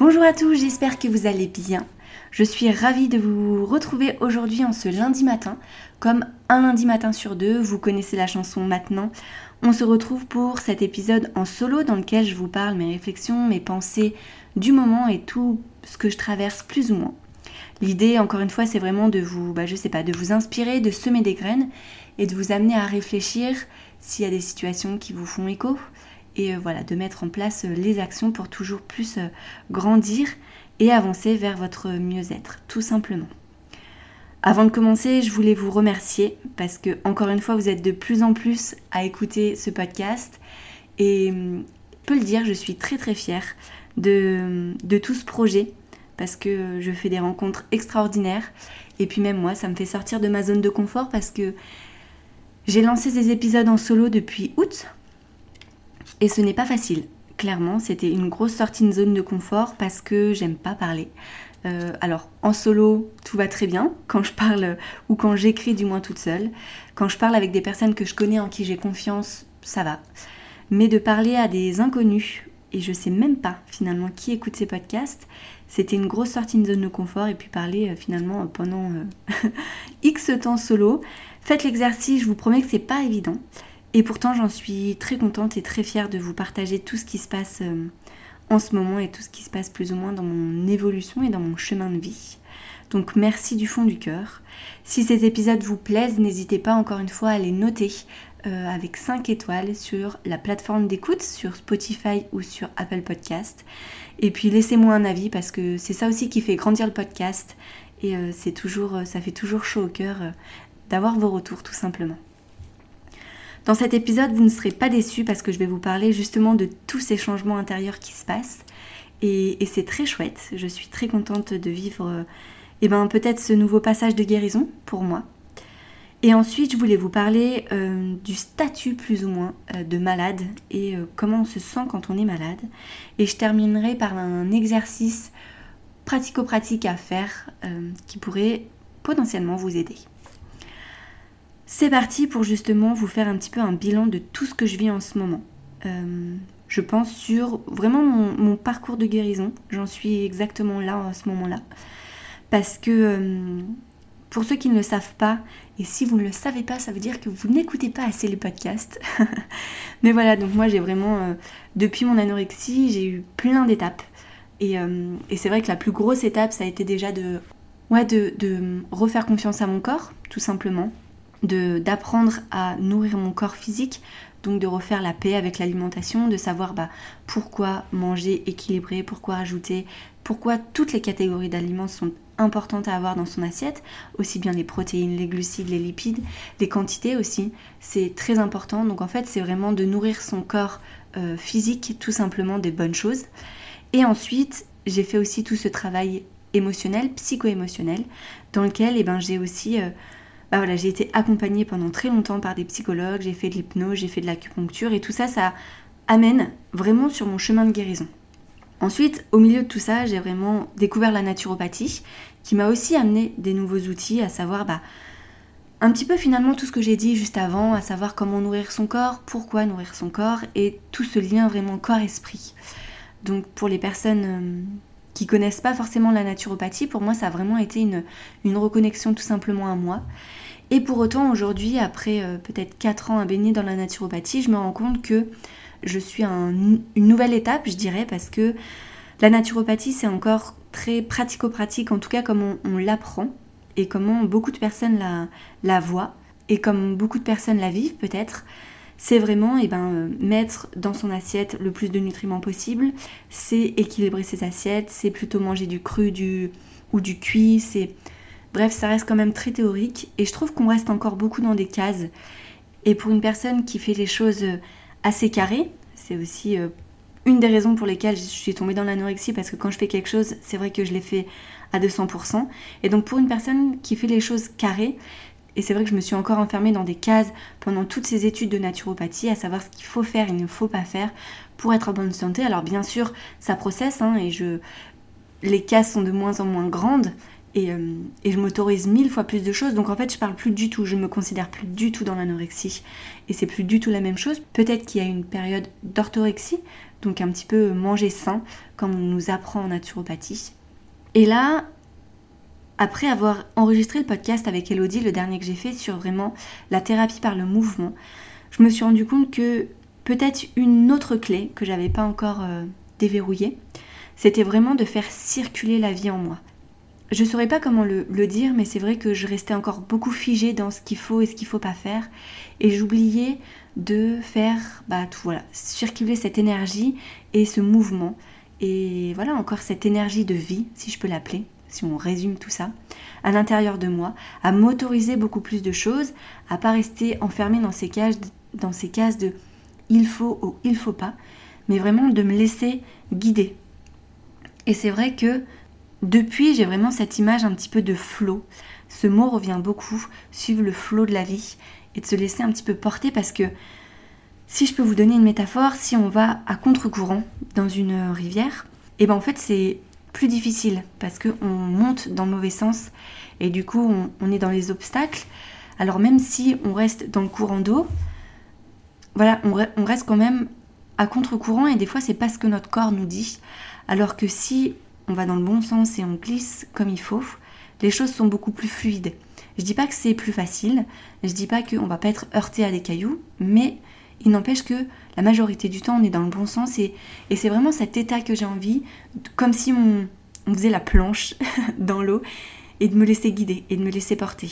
Bonjour à tous, j'espère que vous allez bien. Je suis ravie de vous retrouver aujourd'hui en ce lundi matin. Comme un lundi matin sur deux, vous connaissez la chanson maintenant. On se retrouve pour cet épisode en solo dans lequel je vous parle mes réflexions, mes pensées du moment et tout ce que je traverse plus ou moins. L'idée, encore une fois, c'est vraiment de vous, bah, je sais pas, de vous inspirer, de semer des graines et de vous amener à réfléchir s'il y a des situations qui vous font écho, et euh, voilà, de mettre en place euh, les actions pour toujours plus euh, grandir et avancer vers votre mieux-être, tout simplement. Avant de commencer, je voulais vous remercier parce que, encore une fois, vous êtes de plus en plus à écouter ce podcast et peut le dire, je suis très très fière de, de tout ce projet parce que je fais des rencontres extraordinaires et puis même moi, ça me fait sortir de ma zone de confort parce que j'ai lancé ces épisodes en solo depuis août et ce n'est pas facile. Clairement, c'était une grosse sortie de zone de confort parce que j'aime pas parler. Euh, alors en solo, tout va très bien quand je parle ou quand j'écris du moins toute seule. Quand je parle avec des personnes que je connais en qui j'ai confiance, ça va. Mais de parler à des inconnus, et je sais même pas finalement qui écoute ces podcasts, c'était une grosse sortie de zone de confort et puis parler euh, finalement pendant euh, X temps solo. Faites l'exercice, je vous promets que c'est pas évident. Et pourtant, j'en suis très contente et très fière de vous partager tout ce qui se passe euh, en ce moment et tout ce qui se passe plus ou moins dans mon évolution et dans mon chemin de vie. Donc merci du fond du cœur. Si ces épisodes vous plaisent, n'hésitez pas encore une fois à les noter euh, avec 5 étoiles sur la plateforme d'écoute, sur Spotify ou sur Apple Podcast. Et puis laissez-moi un avis parce que c'est ça aussi qui fait grandir le podcast et euh, c'est toujours, ça fait toujours chaud au cœur d'avoir vos retours tout simplement. Dans cet épisode, vous ne serez pas déçus parce que je vais vous parler justement de tous ces changements intérieurs qui se passent. Et, c'est très chouette. Je suis très contente de vivre euh, eh ben, peut-être ce nouveau passage de guérison pour moi. Et ensuite, je voulais vous parler euh, du statut plus ou moins euh, de malade et comment on se sent quand on est malade. Et je terminerai par un exercice pratico-pratique à faire qui pourrait potentiellement vous aider. C'est parti pour justement vous faire un petit peu un bilan de tout ce que je vis en ce moment. Euh, je pense sur vraiment mon, parcours de guérison. J'en suis exactement là à ce moment-là. Parce que euh, pour ceux qui ne le savent pas, et si vous ne le savez pas, ça veut dire que vous n'écoutez pas assez les podcasts. Mais voilà, donc moi j'ai vraiment, euh, depuis mon anorexie, j'ai eu plein d'étapes. Et, c'est vrai que la plus grosse étape, ça a été déjà de, ouais, de, de refaire confiance à mon corps, tout simplement d'apprendre à nourrir mon corps physique, donc de refaire la paix avec l'alimentation, de savoir bah, pourquoi manger équilibré, pourquoi ajouter, pourquoi toutes les catégories d'aliments sont importantes à avoir dans son assiette, aussi bien les protéines, les glucides, les lipides, les quantités aussi, c'est très important. Donc en fait c'est vraiment de nourrir son corps euh, physique tout simplement des bonnes choses. Et ensuite j'ai fait aussi tout ce travail émotionnel, psycho-émotionnel, dans lequel eh ben, j'ai aussi... Euh, bah j'ai été accompagnée pendant très longtemps par des psychologues, j'ai fait de l'hypnose, j'ai fait de l'acupuncture et tout ça, ça amène vraiment sur mon chemin de guérison. Ensuite, au milieu de tout ça, j'ai vraiment découvert la naturopathie qui m'a aussi amené des nouveaux outils, à savoir bah, un petit peu finalement tout ce que j'ai dit juste avant, à savoir comment nourrir son corps, pourquoi nourrir son corps et tout ce lien vraiment corps-esprit. Donc pour les personnes euh, qui connaissent pas forcément la naturopathie, pour moi ça a vraiment été une, une reconnexion tout simplement à moi. Et pour autant, aujourd'hui, après euh, peut-être 4 ans à baigner dans la naturopathie, je me rends compte que je suis à une nouvelle étape, je dirais, parce que la naturopathie, c'est encore très pratico-pratique, en tout cas comme on, l'apprend, et comment beaucoup de personnes la, la voient, et comme beaucoup de personnes la vivent peut-être. C'est vraiment eh ben, euh, mettre dans son assiette le plus de nutriments possible, c'est équilibrer ses assiettes, c'est plutôt manger du cru du, ou du cuit, c'est Bref, ça reste quand même très théorique et je trouve qu'on reste encore beaucoup dans des cases. Et pour une personne qui fait les choses euh, assez carrées, c'est aussi euh, une des raisons pour lesquelles je suis tombée dans l'anorexie parce que quand je fais quelque chose, c'est vrai que je l'ai fait à 200%. Et donc pour une personne qui fait les choses carrées, et c'est vrai que je me suis encore enfermée dans des cases pendant toutes ces études de naturopathie, à savoir ce qu'il faut faire et ne faut pas faire pour être en bonne santé. Alors bien sûr, ça processe hein, et je, les cases sont de moins en moins grandes et, euh, et je m'autorise mille fois plus de choses. Donc en fait, je parle plus du tout, je me considère plus du tout dans l'anorexie et c'est plus du tout la même chose. Peut-être qu'il y a une période d'orthorexie, donc un petit peu manger sain, comme on nous apprend en naturopathie. Et là, après avoir enregistré le podcast avec Elodie, le dernier que j'ai fait sur vraiment la thérapie par le mouvement, je me suis rendu compte que peut-être une autre clé que j'avais pas encore euh, déverrouillée, c'était vraiment de faire circuler la vie en moi. Je saurais pas comment le, dire, mais c'est vrai que je restais encore beaucoup figée dans ce qu'il faut et ce qu'il faut pas faire, et j'oubliais de faire bah, voilà, circuler cette énergie et ce mouvement, et voilà encore cette énergie de vie, si je peux l'appeler, si on résume tout ça, à l'intérieur de moi, à m'autoriser beaucoup plus de choses, à pas rester enfermée dans ces cases, dans ces cases de il faut ou il faut pas, mais vraiment de me laisser guider. Et c'est vrai que depuis, j'ai vraiment cette image un petit peu de flot. Ce mot revient beaucoup, suivre le flot de la vie et de se laisser un petit peu porter parce que si je peux vous donner une métaphore, si on va à contre-courant dans une rivière, et eh ben en fait c'est plus difficile parce qu'on monte dans le mauvais sens et du coup on, est dans les obstacles. Alors même si on reste dans le courant d'eau, voilà, on, reste quand même à contre-courant et des fois c'est pas ce que notre corps nous dit. Alors que si on va dans le bon sens et on glisse comme il faut, les choses sont beaucoup plus fluides. Je dis pas que c'est plus facile, je dis pas qu'on va pas être heurté à des cailloux, mais il n'empêche que la majorité du temps, on est dans le bon sens et, c'est vraiment cet état que j'ai envie, comme si on, faisait la planche dans l'eau et de me laisser guider et de me laisser porter.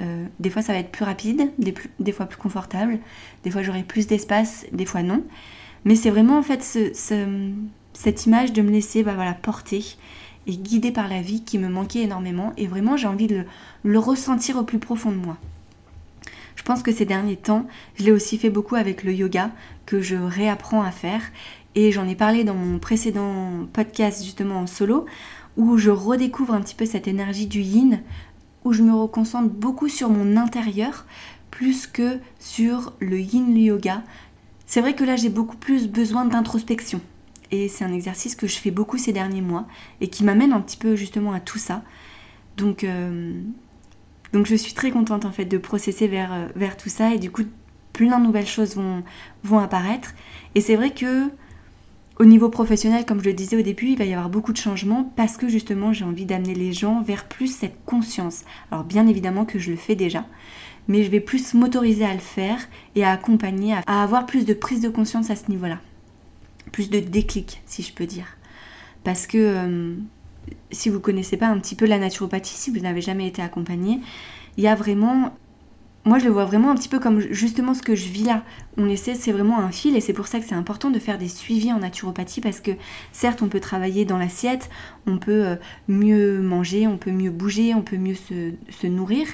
Euh, des fois, ça va être plus rapide, des, fois plus confortable, des fois j'aurai plus d'espace, des fois non. Mais c'est vraiment en fait cette image de me laisser bah, voilà, porter et guider par la vie qui me manquait énormément. Et vraiment, j'ai envie de le ressentir au plus profond de moi. Je pense que ces derniers temps, je l'ai aussi fait beaucoup avec le yoga que je réapprends à faire. Et j'en ai parlé dans mon précédent podcast justement en solo, où je redécouvre un petit peu cette énergie du yin, où je me reconcentre beaucoup sur mon intérieur, plus que sur le yin yoga. C'est vrai que là j'ai beaucoup plus besoin d'introspection. Et c'est un exercice que je fais beaucoup ces derniers mois et qui m'amène un petit peu justement à tout ça. Donc euh, donc je suis très contente en fait de processer vers, euh, vers tout ça et du coup plein de nouvelles choses vont, vont apparaître. Et c'est vrai que au niveau professionnel, comme je le disais au début, il va y avoir beaucoup de changements parce que justement j'ai envie d'amener les gens vers plus cette conscience. Alors bien évidemment que je le fais déjà, mais je vais plus m'autoriser à le faire et à accompagner, à avoir plus de prise de conscience à ce niveau-là. Plus de déclic, si je peux dire. Parce que euh, si vous connaissez pas un petit peu la naturopathie, si vous n'avez jamais été accompagné, il y a vraiment moi je le vois vraiment un petit peu comme justement ce que je vis là. On essaie, c'est vraiment un fil et c'est pour ça que c'est important de faire des suivis en naturopathie parce que certes on peut travailler dans l'assiette, on peut euh, mieux manger, on peut mieux bouger, on peut mieux se, se nourrir,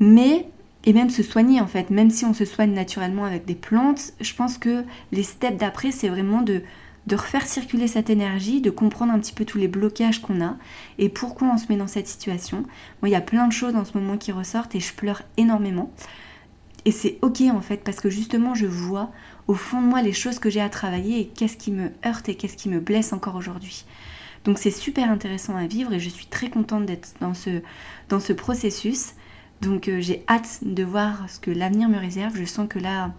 mais et même se soigner en fait, même si on se soigne naturellement avec des plantes, je pense que les steps d'après c'est vraiment de de refaire circuler cette énergie, de comprendre un petit peu tous les blocages qu'on a et pourquoi on se met dans cette situation. Moi, il y a plein de choses en ce moment qui ressortent et je pleure énormément. Et c'est ok en fait parce que justement je vois au fond de moi les choses que j'ai à travailler et qu'est-ce qui me heurte et qu'est-ce qui me blesse encore aujourd'hui. Donc c'est super intéressant à vivre et je suis très contente d'être dans ce, dans ce processus. Donc euh, j'ai hâte de voir ce que l'avenir me réserve. Je sens que là,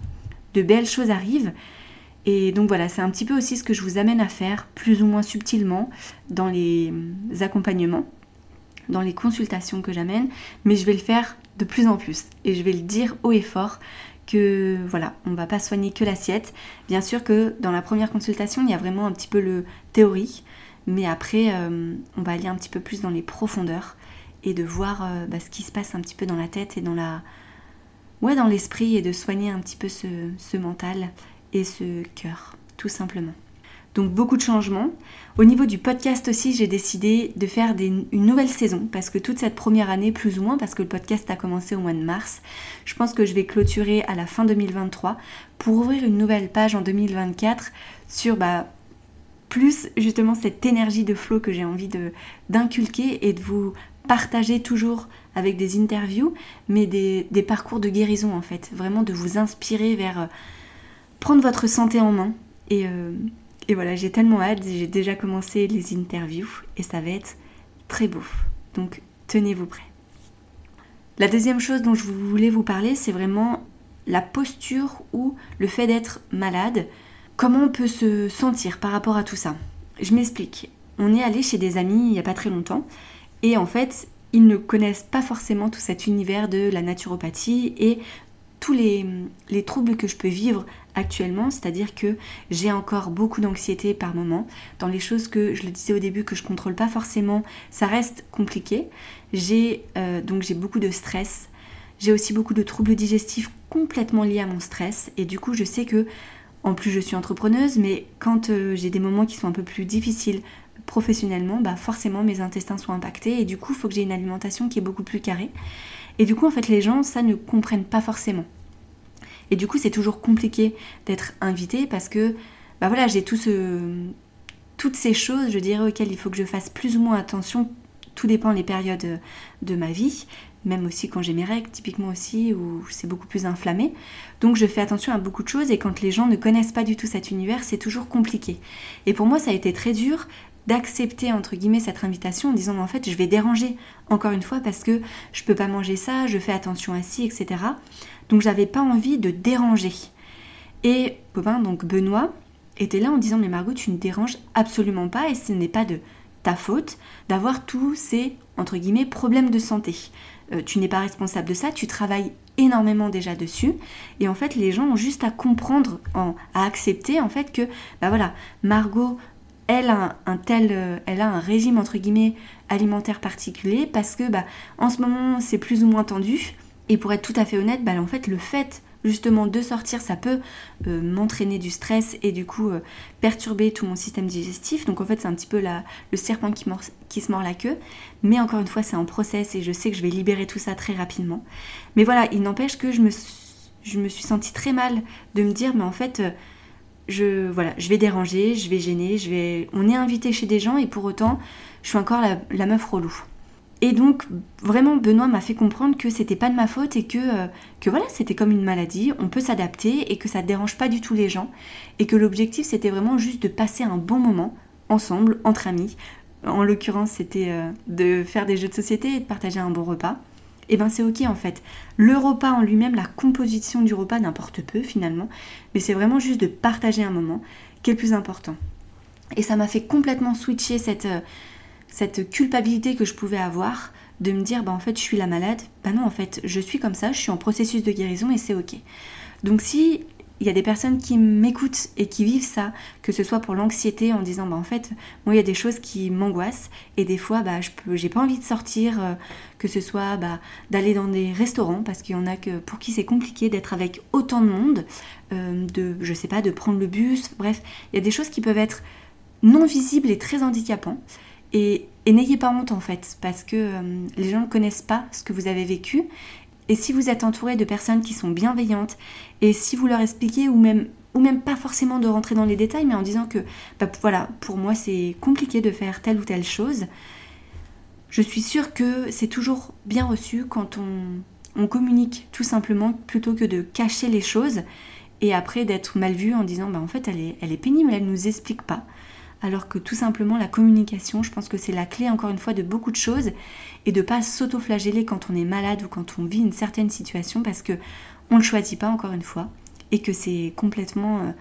de belles choses arrivent. Et donc voilà, c'est un petit peu aussi ce que je vous amène à faire, plus ou moins subtilement, dans les accompagnements, dans les consultations que j'amène, mais je vais le faire de plus en plus. Et je vais le dire haut et fort que voilà, on va pas soigner que l'assiette. Bien sûr que dans la première consultation, il y a vraiment un petit peu le théorie, mais après, euh, on va aller un petit peu plus dans les profondeurs et de voir euh, bah, ce qui se passe un petit peu dans la tête et dans la ouais dans l'esprit et de soigner un petit peu ce mental ce cœur, tout simplement. Donc beaucoup de changements. Au niveau du podcast aussi, j'ai décidé de faire une nouvelle saison parce que toute cette première année, plus ou moins, parce que le podcast a commencé au mois de mars, je pense que je vais clôturer à la fin 2023 pour ouvrir une nouvelle page en 2024 sur bah, plus justement cette énergie de flow que j'ai envie d'inculquer et de vous partager toujours avec des interviews, mais des, parcours de guérison en fait. Vraiment de vous inspirer vers euh, prendre votre santé en main. Et, euh, et voilà, j'ai tellement hâte, j'ai déjà commencé les interviews et ça va être très beau. Donc tenez-vous prêts. La deuxième chose dont je voulais vous parler, c'est vraiment la posture ou le fait d'être malade. Comment on peut se sentir par rapport à tout ça? Je m'explique. On est allé chez des amis il n'y a pas très longtemps et en fait, ils ne connaissent pas forcément tout cet univers de la naturopathie et tous les, troubles que je peux vivre actuellement, c'est-à-dire que j'ai encore beaucoup d'anxiété par moment, dans les choses que je le disais au début que je contrôle pas forcément, ça reste compliqué. J'ai euh, donc j'ai beaucoup de stress, j'ai aussi beaucoup de troubles digestifs complètement liés à mon stress et du coup je sais que en plus je suis entrepreneuse, mais quand euh, j'ai des moments qui sont un peu plus difficiles, professionnellement, bah forcément mes intestins sont impactés et du coup il faut que j'ai une alimentation qui est beaucoup plus carrée. Et du coup en fait les gens ça ne comprennent pas forcément. Et du coup c'est toujours compliqué d'être invité parce que bah voilà j'ai tout toutes ces choses je dirais auxquelles il faut que je fasse plus ou moins attention. Tout dépend des périodes de ma vie, même aussi quand j'ai mes règles, typiquement aussi, où c'est beaucoup plus inflammé. Donc je fais attention à beaucoup de choses et quand les gens ne connaissent pas du tout cet univers, c'est toujours compliqué. Et pour moi, ça a été très dur d'accepter entre guillemets cette invitation en disant en fait je vais déranger encore une fois parce que je peux pas manger ça, je fais attention à ci, etc. Donc j'avais pas envie de déranger. Et copain, donc Benoît, était là en disant mais Margot tu ne déranges absolument pas et ce n'est pas de ta faute d'avoir tous ces problèmes de santé. Euh, tu n'es pas responsable de ça, tu travailles énormément déjà dessus et en fait les gens ont juste à comprendre, à accepter en fait que bah voilà Margot elle a un, tel, euh, elle a un régime entre guillemets alimentaire particulier parce que bah, en ce moment c'est plus ou moins tendu et pour être tout à fait honnête, bah, en fait le fait justement de sortir, ça peut euh, m'entraîner du stress et du coup euh, perturber tout mon système digestif. Donc en fait c'est un petit peu la, le serpent qui, qui se mord la queue. Mais encore une fois c'est un process et je sais que je vais libérer tout ça très rapidement. Mais voilà, il n'empêche que je me, je me suis sentie très mal de me dire mais en fait je, voilà, je vais déranger, je vais gêner, je vais... on est invité chez des gens et pour autant, je suis encore la, meuf relou. Et donc, vraiment, Benoît m'a fait comprendre que c'était pas de ma faute et que, euh, que voilà, c'était comme une maladie, on peut s'adapter et que ça ne dérange pas du tout les gens. Et que l'objectif, c'était vraiment juste de passer un bon moment ensemble, entre amis. En l'occurrence, c'était euh, de faire des jeux de société et de partager un bon repas et eh ben c'est ok en fait. Le repas en lui-même, la composition du repas n'importe peu finalement, mais c'est vraiment juste de partager un moment qui est le plus important. Et ça m'a fait complètement switcher cette, euh, cette culpabilité que je pouvais avoir de me dire bah en fait je suis la malade. Bah non en fait je suis comme ça, je suis en processus de guérison et c'est ok. Donc si il y a des personnes qui m'écoutent et qui vivent ça, que ce soit pour l'anxiété en disant bah en fait moi il y a des choses qui m'angoissent et des fois bah je peux j'ai pas envie de sortir euh, que ce soit bah, d'aller dans des restaurants parce qu'il y en a que pour qui c'est compliqué d'être avec autant de monde euh, de je sais pas de prendre le bus bref il y a des choses qui peuvent être non visibles et très handicapants. Et, n'ayez pas honte en fait parce que euh, les gens ne connaissent pas ce que vous avez vécu et si vous êtes entouré de personnes qui sont bienveillantes, et si vous leur expliquez, ou même, ou même pas forcément de rentrer dans les détails, mais en disant que, bah, voilà, pour moi c'est compliqué de faire telle ou telle chose, je suis sûre que c'est toujours bien reçu quand on, communique tout simplement plutôt que de cacher les choses et après d'être mal vu en disant bah en fait elle est, elle est pénible, elle nous explique pas alors que tout simplement la communication, je pense que c'est la clé encore une fois de beaucoup de choses et de pas s'auto-flageller quand on est malade ou quand on vit une certaine situation parce que on ne choisit pas encore une fois et que c'est complètement euh,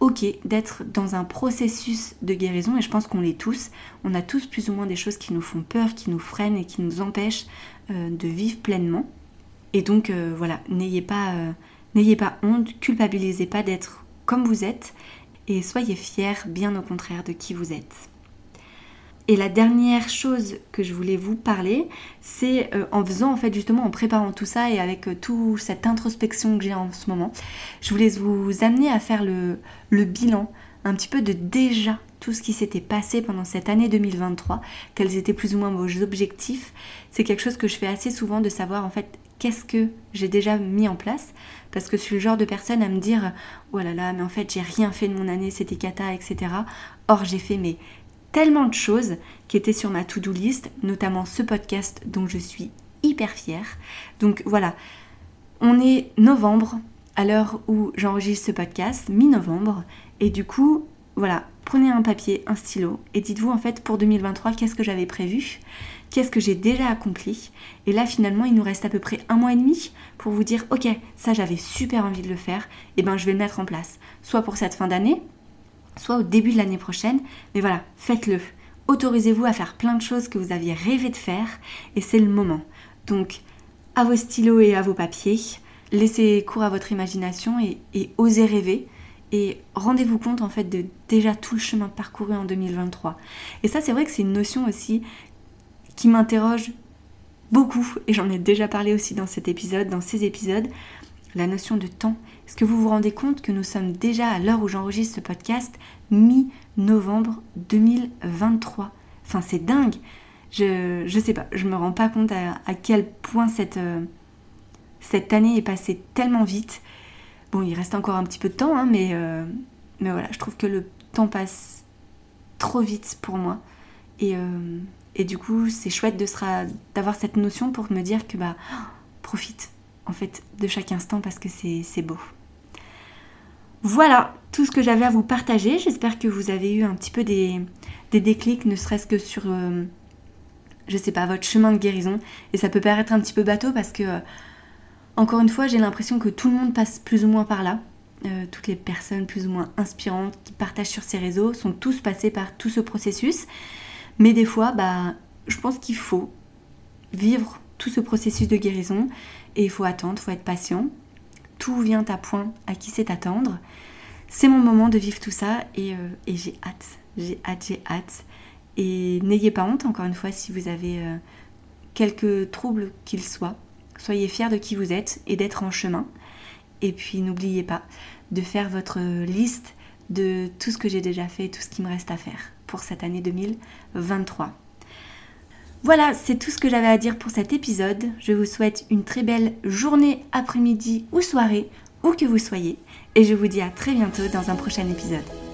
ok d'être dans un processus de guérison et je pense qu'on l'est tous. On a tous plus ou moins des choses qui nous font peur, qui nous freinent et qui nous empêchent euh, de vivre pleinement. Et donc euh, voilà, n'ayez pas, n'ayez pas honte, culpabilisez pas d'être comme vous êtes et soyez fiers bien au contraire de qui vous êtes. Et la dernière chose que je voulais vous parler, c'est euh, en faisant en fait justement en préparant tout ça et avec euh, toute cette introspection que j'ai en ce moment, je voulais vous amener à faire le, bilan un petit peu de déjà tout ce qui s'était passé pendant cette année 2023, quels étaient plus ou moins vos objectifs. C'est quelque chose que je fais assez souvent de savoir en fait qu'est-ce que j'ai déjà mis en place? Parce que je suis le genre de personne à me dire oh là là mais en fait j'ai rien fait de mon année c'était cata etc or j'ai fait mais tellement de choses qui étaient sur ma to-do list notamment ce podcast dont je suis hyper fière. Donc voilà. On est novembre à l'heure où j'enregistre ce podcast mi-novembre. Et du coup voilà prenez un papier un stylo et dites-vous en fait pour 2023 qu'est-ce que j'avais prévu? Qu'est-ce que j'ai déjà accompli. Et là, finalement, il nous reste à peu près un mois et demi pour vous dire, ok, ça j'avais super envie de le faire, et ben je vais le mettre en place. Soit pour cette fin d'année, soit au début de l'année prochaine. Mais voilà, faites-le. Autorisez-vous à faire plein de choses que vous aviez rêvé de faire, et c'est le moment. Donc, à vos stylos et à vos papiers, laissez cours à votre imagination et, et osez rêver. Et rendez-vous compte en fait de déjà tout le chemin parcouru en 2023. Et ça c'est vrai que c'est une notion aussi qui m'interroge beaucoup, et j'en ai déjà parlé aussi dans cet épisode, dans ces épisodes, la notion de temps. Est-ce que vous vous rendez compte que nous sommes déjà à l'heure où j'enregistre ce podcast, mi-novembre 2023 Enfin, c'est dingue. Je, je sais pas, je me rends pas compte à, quel point cette, euh, cette année est passée tellement vite. Bon, il reste encore un petit peu de temps, hein, mais, euh, mais voilà, je trouve que le temps passe trop vite pour moi. Et, euh, et du coup, c'est chouette d'avoir cette notion pour me dire que bah profite en fait de chaque instant parce que c'est beau. Voilà tout ce que j'avais à vous partager. J'espère que vous avez eu un petit peu des, déclics, ne serait-ce que sur, euh, je sais pas, votre chemin de guérison. Et ça peut paraître un petit peu bateau parce que, encore une fois, j'ai l'impression que tout le monde passe plus ou moins par là. Euh, toutes les personnes plus ou moins inspirantes qui partagent sur ces réseaux sont tous passés par tout ce processus. Mais des fois, bah, je pense qu'il faut vivre tout ce processus de guérison et il faut attendre, il faut être patient. Tout vient à point à qui sait attendre. C'est mon moment de vivre tout ça et, euh, j'ai hâte, j'ai hâte, j'ai hâte. Et n'ayez pas honte, encore une fois, si vous avez euh, quelques troubles qu'ils soient. Soyez fiers de qui vous êtes et d'être en chemin. Et puis n'oubliez pas de faire votre liste de tout ce que j'ai déjà fait et tout ce qui me reste à faire pour cette année 2023. Voilà, c'est tout ce que j'avais à dire pour cet épisode. Je vous souhaite une très belle journée, après-midi ou soirée, où que vous soyez. Et je vous dis à très bientôt dans un prochain épisode.